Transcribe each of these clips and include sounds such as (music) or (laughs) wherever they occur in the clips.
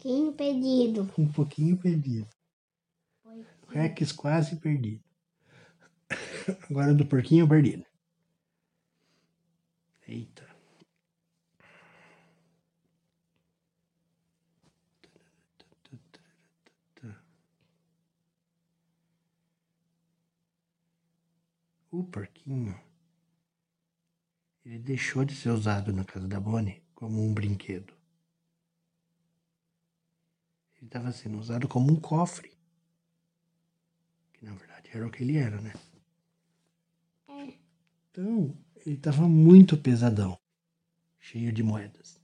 pouquinho perdido. Um pouquinho perdido. Rex quase perdido. Agora do porquinho perdido. Eita. O porquinho, ele deixou de ser usado na casa da Bonnie como um brinquedo. Ele estava sendo usado como um cofre. Que na verdade era o que ele era, né? Então, ele estava muito pesadão, cheio de moedas.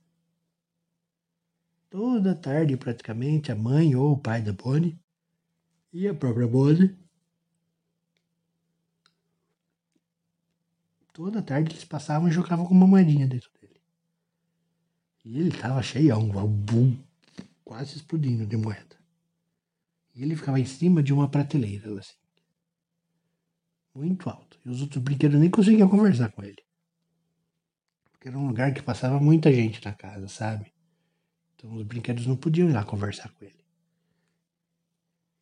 Toda tarde, praticamente, a mãe ou o pai da Bonnie e a própria Bonnie Toda tarde eles passavam e jogavam com uma moedinha dentro dele. E ele estava cheião, bum, quase explodindo de moeda. E ele ficava em cima de uma prateleira, assim. Muito alto. E os outros brinquedos nem conseguiam conversar com ele. Porque era um lugar que passava muita gente na casa, sabe? Então os brinquedos não podiam ir lá conversar com ele.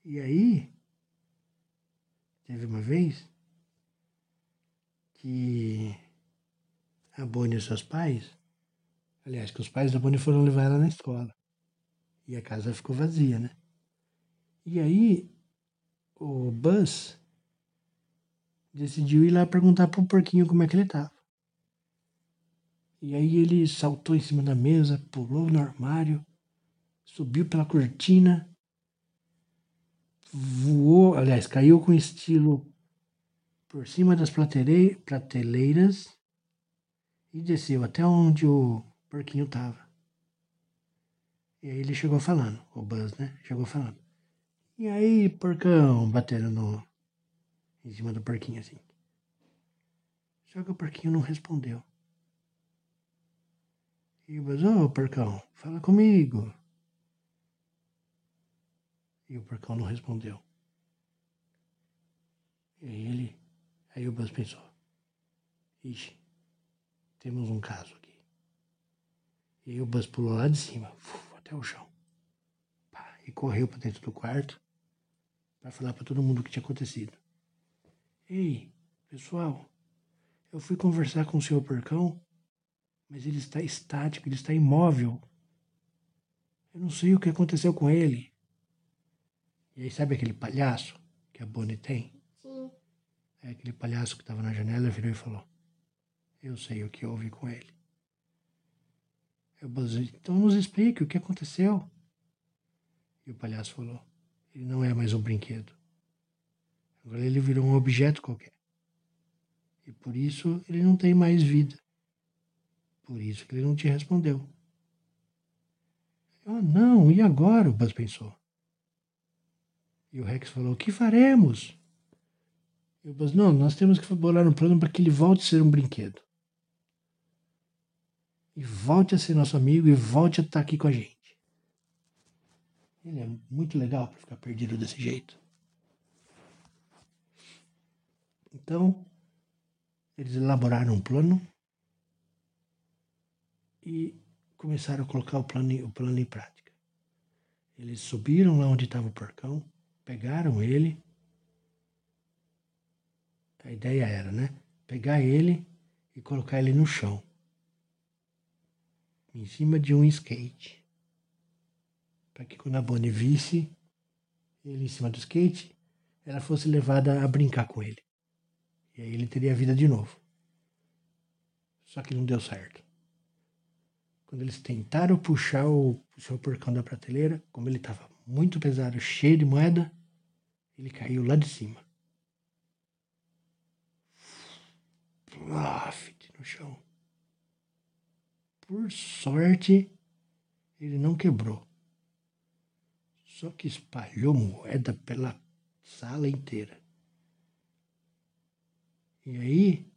E aí, teve uma vez que a Bonnie e seus pais, aliás, que os pais da Bonnie foram levar ela na escola. E a casa ficou vazia, né? E aí o Buzz decidiu ir lá perguntar pro porquinho como é que ele tava. E aí ele saltou em cima da mesa, pulou no armário, subiu pela cortina, voou, aliás, caiu com estilo por cima das prateleiras e desceu até onde o porquinho estava. E aí ele chegou falando, o Buzz, né? Chegou falando. E aí, porcão, batendo no, em cima do porquinho assim. Só que o porquinho não respondeu. E o Buzz, ô oh, porcão, fala comigo. E o porcão não respondeu. E aí ele Aí o Buzz pensou: Ixi, temos um caso aqui. E aí o Buzz pulou lá de cima, uf, até o chão. Pá, e correu para dentro do quarto para falar para todo mundo o que tinha acontecido. Ei, pessoal, eu fui conversar com o senhor Porcão, mas ele está estático, ele está imóvel. Eu não sei o que aconteceu com ele. E aí, sabe aquele palhaço que a Bonnie tem? É aquele palhaço que estava na janela virou e falou: Eu sei o que houve com ele. Eu buzzei, então nos explique o que aconteceu. E o palhaço falou: Ele não é mais um brinquedo. Agora ele virou um objeto qualquer. E por isso ele não tem mais vida. Por isso que ele não te respondeu. Ah, não, e agora? O Buzz pensou. E o Rex falou: O que faremos? Eu disse, não, nós temos que bolar um plano para que ele volte a ser um brinquedo. E volte a ser nosso amigo e volte a estar aqui com a gente. Ele é muito legal para ficar perdido desse jeito. Então, eles elaboraram um plano e começaram a colocar o plano, o plano em prática. Eles subiram lá onde estava o porcão, pegaram ele a ideia era, né? Pegar ele e colocar ele no chão, em cima de um skate, para que quando a Bonnie visse ele em cima do skate, ela fosse levada a brincar com ele. E aí ele teria vida de novo. Só que não deu certo. Quando eles tentaram puxar o, seu porcão da prateleira, como ele estava muito pesado, cheio de moeda, ele caiu lá de cima. Plafit no chão. Por sorte, ele não quebrou. Só que espalhou moeda pela sala inteira. E aí,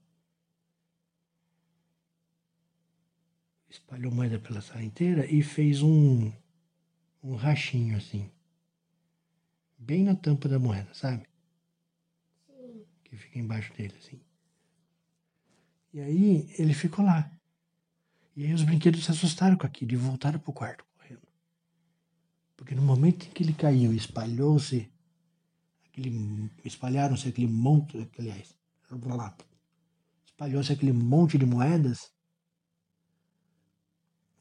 espalhou moeda pela sala inteira e fez um, um rachinho assim. Bem na tampa da moeda, sabe? Sim. Que fica embaixo dele, assim. E aí ele ficou lá. E aí os brinquedos se assustaram com aquilo e voltaram pro quarto correndo. Porque no momento em que ele caiu, espalhou-se, aquele, espalharam-se aquele monte, aliás, espalhou-se aquele monte de moedas,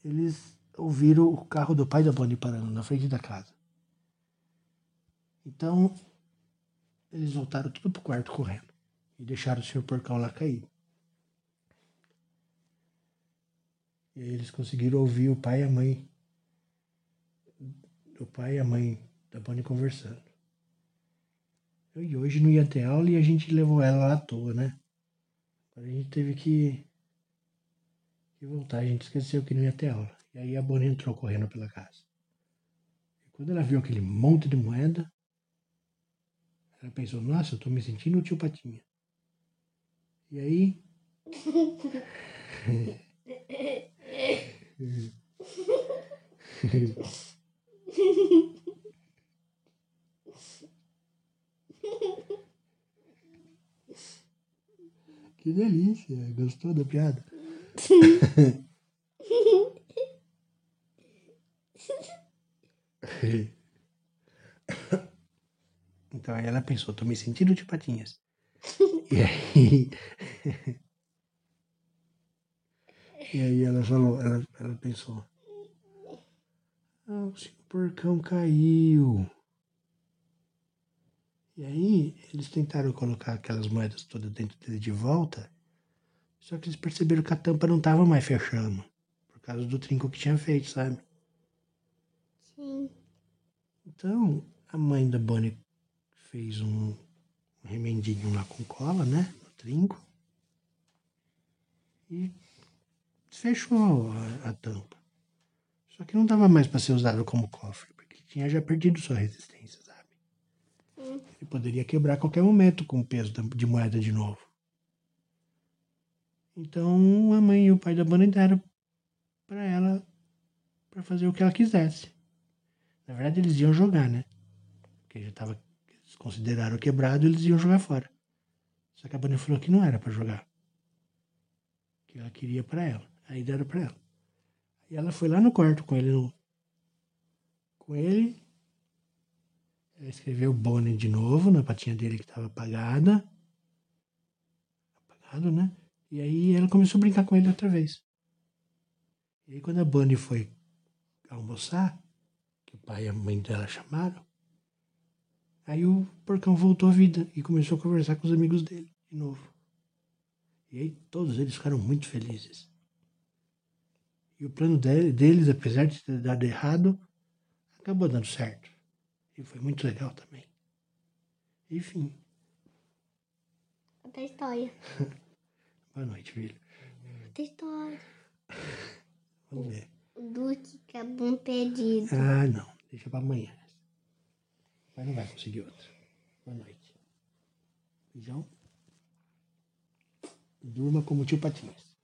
eles ouviram o carro do pai da Bonnie parando na frente da casa. Então, eles voltaram tudo pro quarto correndo e deixaram o senhor porcão lá cair. E aí eles conseguiram ouvir o pai e a mãe, o pai e a mãe da Bonnie conversando. E hoje não ia ter aula e a gente levou ela lá à toa, né? A gente teve que, que voltar, a gente esqueceu que não ia ter aula. E aí a Bonnie entrou correndo pela casa. E quando ela viu aquele monte de moeda, ela pensou, nossa, eu tô me sentindo o tio Patinha. E aí. (laughs) que delícia! Gostou da piada? (laughs) Então aí ela pensou, tô me sentindo de patinhas. e aí. (laughs) e aí ela falou, ela, ela pensou. Ah, o senhor porcão caiu. E aí eles tentaram colocar aquelas moedas todas dentro dele de volta. Só que eles perceberam que a tampa não estava mais fechando. Por causa do trinco que tinha feito, sabe? Sim. Então, a mãe da Bonnie fez um remendinho lá com cola, né? No trinco. E fechou a, a tampa. Só que não dava mais para ser usado como cofre, porque tinha já perdido sua resistência, sabe? Hum. Ele poderia quebrar a qualquer momento com o peso de moeda de novo. Então a mãe e o pai da Bonnie deram para ela para fazer o que ela quisesse. Na verdade, eles iam jogar, né? Porque já tava eles consideraram quebrado, eles iam jogar fora. Só que a Bonnie falou que não era para jogar. Que ela queria para ela. Aí deram para ela. E ela foi lá no quarto com ele no com ele. Ela escreveu Bonnie de novo na patinha dele que estava apagada. Apagado, né? E aí ela começou a brincar com ele outra vez. E aí quando a Bonnie foi almoçar, que o pai e a mãe dela chamaram, aí o porcão voltou à vida e começou a conversar com os amigos dele de novo. E aí todos eles ficaram muito felizes. E o plano de- deles, apesar de ter dado errado, acabou dando certo. E foi muito legal também. Enfim, Outra história. (laughs) boa noite, filho. Outra história. (laughs) Vamos ver. O Duque acabou perdido. Ah, não. Deixa pra amanhã. Mas não vai conseguir outra. Boa noite. Beijão. Durma como tio Patinhas.